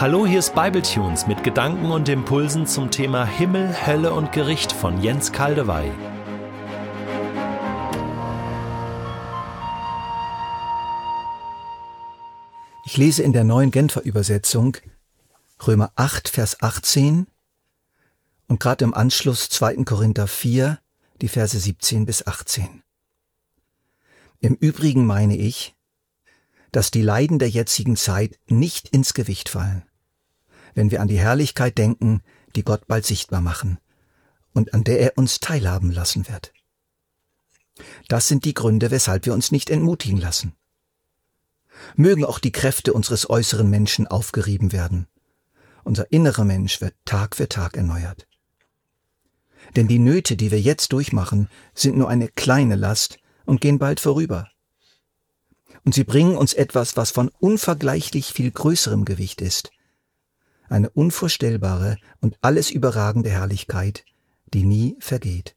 Hallo, hier ist Bibletunes mit Gedanken und Impulsen zum Thema Himmel, Hölle und Gericht von Jens Kaldewey. Ich lese in der neuen Genfer Übersetzung Römer 8, Vers 18 und gerade im Anschluss 2. Korinther 4, die Verse 17 bis 18. Im Übrigen meine ich, dass die Leiden der jetzigen Zeit nicht ins Gewicht fallen, wenn wir an die Herrlichkeit denken, die Gott bald sichtbar machen und an der er uns teilhaben lassen wird. Das sind die Gründe, weshalb wir uns nicht entmutigen lassen. Mögen auch die Kräfte unseres äußeren Menschen aufgerieben werden. Unser innerer Mensch wird Tag für Tag erneuert. Denn die Nöte, die wir jetzt durchmachen, sind nur eine kleine Last und gehen bald vorüber und sie bringen uns etwas, was von unvergleichlich viel größerem Gewicht ist. Eine unvorstellbare und alles überragende Herrlichkeit, die nie vergeht.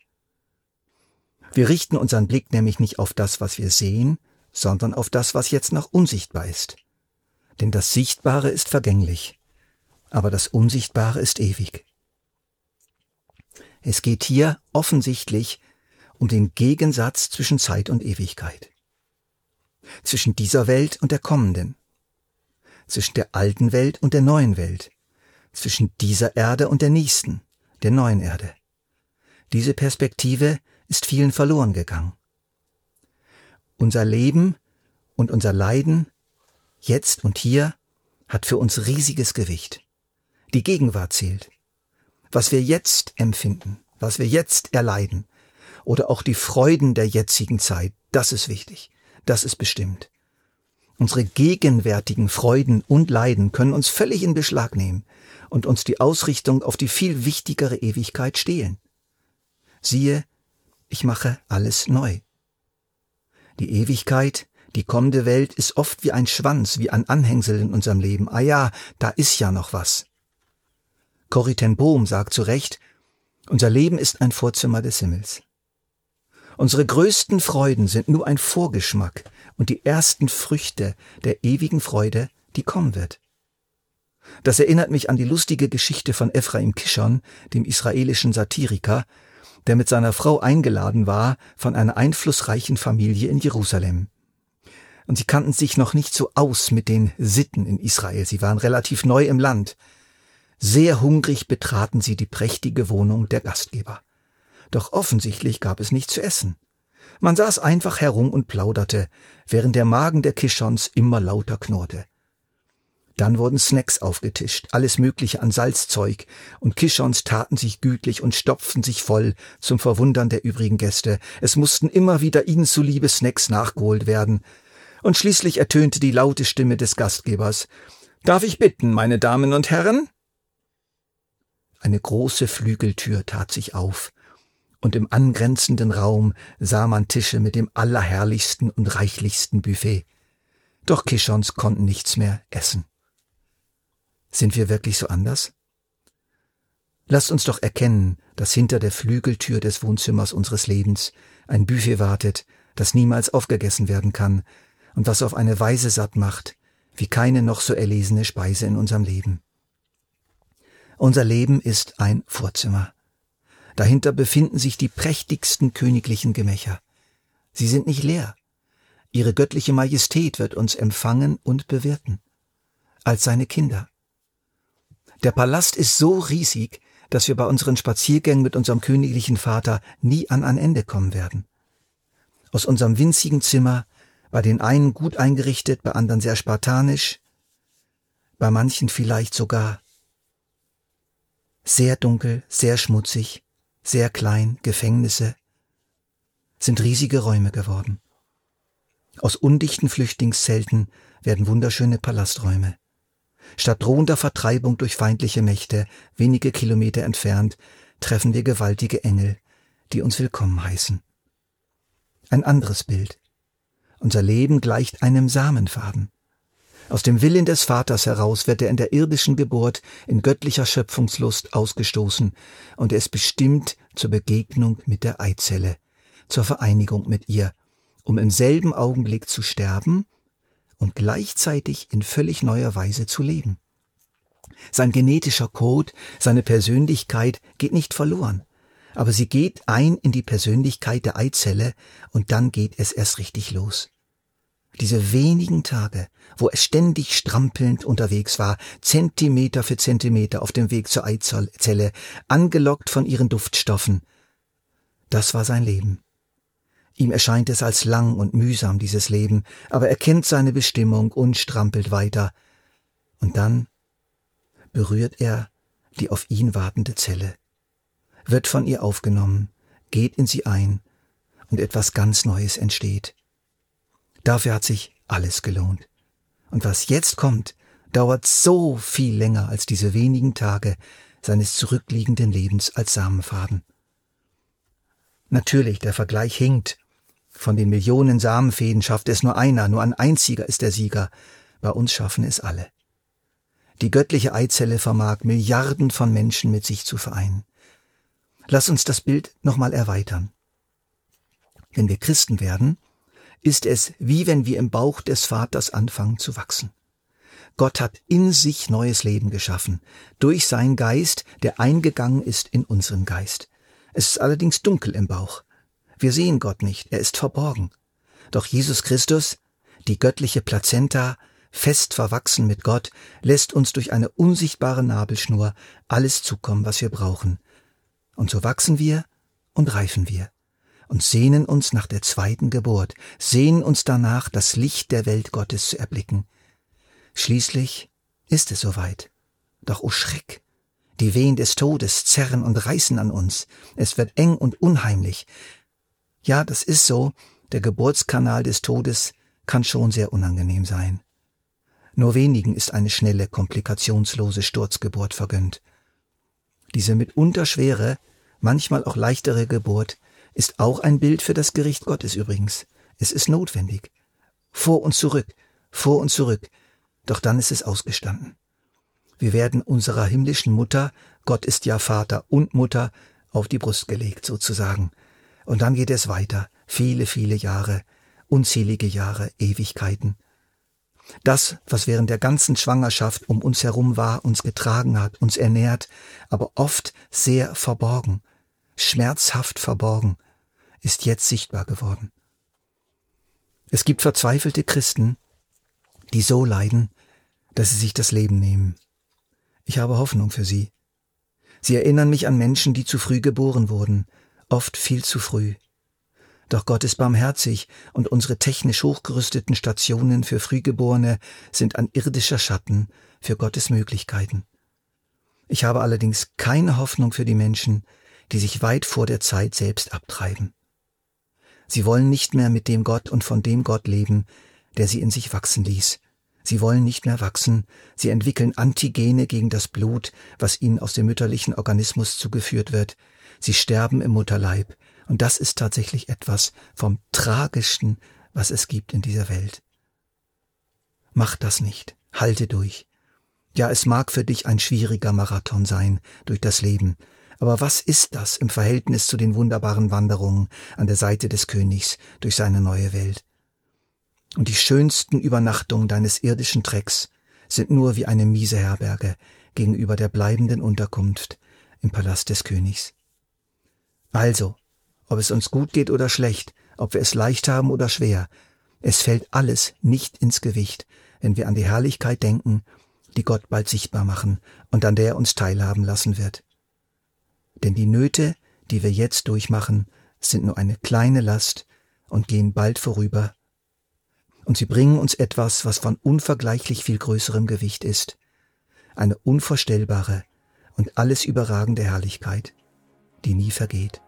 Wir richten unseren Blick nämlich nicht auf das, was wir sehen, sondern auf das, was jetzt noch unsichtbar ist. Denn das Sichtbare ist vergänglich, aber das Unsichtbare ist ewig. Es geht hier offensichtlich um den Gegensatz zwischen Zeit und Ewigkeit zwischen dieser Welt und der kommenden, zwischen der alten Welt und der neuen Welt, zwischen dieser Erde und der nächsten, der neuen Erde. Diese Perspektive ist vielen verloren gegangen. Unser Leben und unser Leiden, jetzt und hier, hat für uns riesiges Gewicht. Die Gegenwart zählt. Was wir jetzt empfinden, was wir jetzt erleiden, oder auch die Freuden der jetzigen Zeit, das ist wichtig. Das ist bestimmt. Unsere gegenwärtigen Freuden und Leiden können uns völlig in Beschlag nehmen und uns die Ausrichtung auf die viel wichtigere Ewigkeit stehlen. Siehe, ich mache alles neu. Die Ewigkeit, die kommende Welt ist oft wie ein Schwanz, wie ein Anhängsel in unserem Leben. Ah ja, da ist ja noch was. Corrie ten Bohm sagt zu Recht, unser Leben ist ein Vorzimmer des Himmels. Unsere größten Freuden sind nur ein Vorgeschmack und die ersten Früchte der ewigen Freude, die kommen wird. Das erinnert mich an die lustige Geschichte von Ephraim Kishon, dem israelischen Satiriker, der mit seiner Frau eingeladen war von einer einflussreichen Familie in Jerusalem. Und sie kannten sich noch nicht so aus mit den Sitten in Israel, sie waren relativ neu im Land. Sehr hungrig betraten sie die prächtige Wohnung der Gastgeber. Doch offensichtlich gab es nichts zu essen. Man saß einfach herum und plauderte, während der Magen der Kishons immer lauter knurrte. Dann wurden Snacks aufgetischt, alles Mögliche an Salzzeug, und Kishons taten sich gütlich und stopften sich voll zum Verwundern der übrigen Gäste. Es mussten immer wieder ihnen zuliebe Snacks nachgeholt werden. Und schließlich ertönte die laute Stimme des Gastgebers. Darf ich bitten, meine Damen und Herren? Eine große Flügeltür tat sich auf, und im angrenzenden Raum sah man Tische mit dem allerherrlichsten und reichlichsten Buffet. Doch Kishons konnten nichts mehr essen. Sind wir wirklich so anders? Lasst uns doch erkennen, dass hinter der Flügeltür des Wohnzimmers unseres Lebens ein Buffet wartet, das niemals aufgegessen werden kann und was auf eine Weise satt macht, wie keine noch so erlesene Speise in unserem Leben. Unser Leben ist ein Vorzimmer. Dahinter befinden sich die prächtigsten königlichen Gemächer. Sie sind nicht leer. Ihre göttliche Majestät wird uns empfangen und bewirten. Als seine Kinder. Der Palast ist so riesig, dass wir bei unseren Spaziergängen mit unserem königlichen Vater nie an ein Ende kommen werden. Aus unserem winzigen Zimmer, bei den einen gut eingerichtet, bei anderen sehr spartanisch, bei manchen vielleicht sogar sehr dunkel, sehr schmutzig, sehr klein, Gefängnisse, sind riesige Räume geworden. Aus undichten Flüchtlingszelten werden wunderschöne Palasträume. Statt drohender Vertreibung durch feindliche Mächte, wenige Kilometer entfernt, treffen wir gewaltige Engel, die uns willkommen heißen. Ein anderes Bild. Unser Leben gleicht einem Samenfaden. Aus dem Willen des Vaters heraus wird er in der irdischen Geburt in göttlicher Schöpfungslust ausgestoßen und er ist bestimmt zur Begegnung mit der Eizelle, zur Vereinigung mit ihr, um im selben Augenblick zu sterben und gleichzeitig in völlig neuer Weise zu leben. Sein genetischer Code, seine Persönlichkeit geht nicht verloren. Aber sie geht ein in die Persönlichkeit der Eizelle und dann geht es erst richtig los. Diese wenigen Tage, wo es ständig strampelnd unterwegs war, Zentimeter für Zentimeter auf dem Weg zur Eizelle, angelockt von ihren Duftstoffen, das war sein Leben. Ihm erscheint es als lang und mühsam, dieses Leben, aber er kennt seine Bestimmung und strampelt weiter. Und dann berührt er die auf ihn wartende Zelle, wird von ihr aufgenommen, geht in sie ein, und etwas ganz Neues entsteht. Dafür hat sich alles gelohnt. Und was jetzt kommt, dauert so viel länger als diese wenigen Tage seines zurückliegenden Lebens als Samenfaden. Natürlich, der Vergleich hinkt. Von den Millionen Samenfäden schafft es nur einer, nur ein einziger ist der Sieger. Bei uns schaffen es alle. Die göttliche Eizelle vermag Milliarden von Menschen mit sich zu vereinen. Lass uns das Bild nochmal erweitern. Wenn wir Christen werden, ist es wie wenn wir im Bauch des Vaters anfangen zu wachsen. Gott hat in sich neues Leben geschaffen, durch sein Geist, der eingegangen ist in unseren Geist. Es ist allerdings dunkel im Bauch. Wir sehen Gott nicht, er ist verborgen. Doch Jesus Christus, die göttliche Plazenta, fest verwachsen mit Gott, lässt uns durch eine unsichtbare Nabelschnur alles zukommen, was wir brauchen. Und so wachsen wir und reifen wir und sehnen uns nach der zweiten Geburt, sehnen uns danach, das Licht der Welt Gottes zu erblicken. Schließlich ist es soweit. Doch o oh Schreck! Die Wehen des Todes zerren und reißen an uns. Es wird eng und unheimlich. Ja, das ist so. Der Geburtskanal des Todes kann schon sehr unangenehm sein. Nur wenigen ist eine schnelle, komplikationslose Sturzgeburt vergönnt. Diese mitunter schwere, manchmal auch leichtere Geburt ist auch ein Bild für das Gericht Gottes übrigens. Es ist notwendig. Vor und zurück, vor und zurück. Doch dann ist es ausgestanden. Wir werden unserer himmlischen Mutter, Gott ist ja Vater und Mutter, auf die Brust gelegt sozusagen. Und dann geht es weiter, viele, viele Jahre, unzählige Jahre, Ewigkeiten. Das, was während der ganzen Schwangerschaft um uns herum war, uns getragen hat, uns ernährt, aber oft sehr verborgen, schmerzhaft verborgen, ist jetzt sichtbar geworden. Es gibt verzweifelte Christen, die so leiden, dass sie sich das Leben nehmen. Ich habe Hoffnung für sie. Sie erinnern mich an Menschen, die zu früh geboren wurden, oft viel zu früh. Doch Gott ist barmherzig und unsere technisch hochgerüsteten Stationen für Frühgeborene sind ein irdischer Schatten für Gottes Möglichkeiten. Ich habe allerdings keine Hoffnung für die Menschen, die sich weit vor der Zeit selbst abtreiben. Sie wollen nicht mehr mit dem Gott und von dem Gott leben, der sie in sich wachsen ließ. Sie wollen nicht mehr wachsen, sie entwickeln Antigene gegen das Blut, was ihnen aus dem mütterlichen Organismus zugeführt wird. Sie sterben im Mutterleib, und das ist tatsächlich etwas vom Tragischsten, was es gibt in dieser Welt. Mach das nicht, halte durch. Ja, es mag für dich ein schwieriger Marathon sein durch das Leben, aber was ist das im Verhältnis zu den wunderbaren Wanderungen an der Seite des Königs durch seine neue Welt? Und die schönsten Übernachtungen deines irdischen Trecks sind nur wie eine miese Herberge gegenüber der bleibenden Unterkunft im Palast des Königs. Also, ob es uns gut geht oder schlecht, ob wir es leicht haben oder schwer, es fällt alles nicht ins Gewicht, wenn wir an die Herrlichkeit denken, die Gott bald sichtbar machen und an der er uns teilhaben lassen wird. Denn die Nöte, die wir jetzt durchmachen, sind nur eine kleine Last und gehen bald vorüber und sie bringen uns etwas, was von unvergleichlich viel größerem Gewicht ist, eine unvorstellbare und alles überragende Herrlichkeit, die nie vergeht.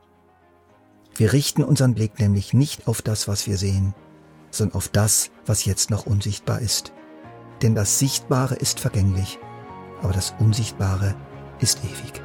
Wir richten unseren Blick nämlich nicht auf das, was wir sehen, sondern auf das, was jetzt noch unsichtbar ist. Denn das Sichtbare ist vergänglich, aber das Unsichtbare ist ewig.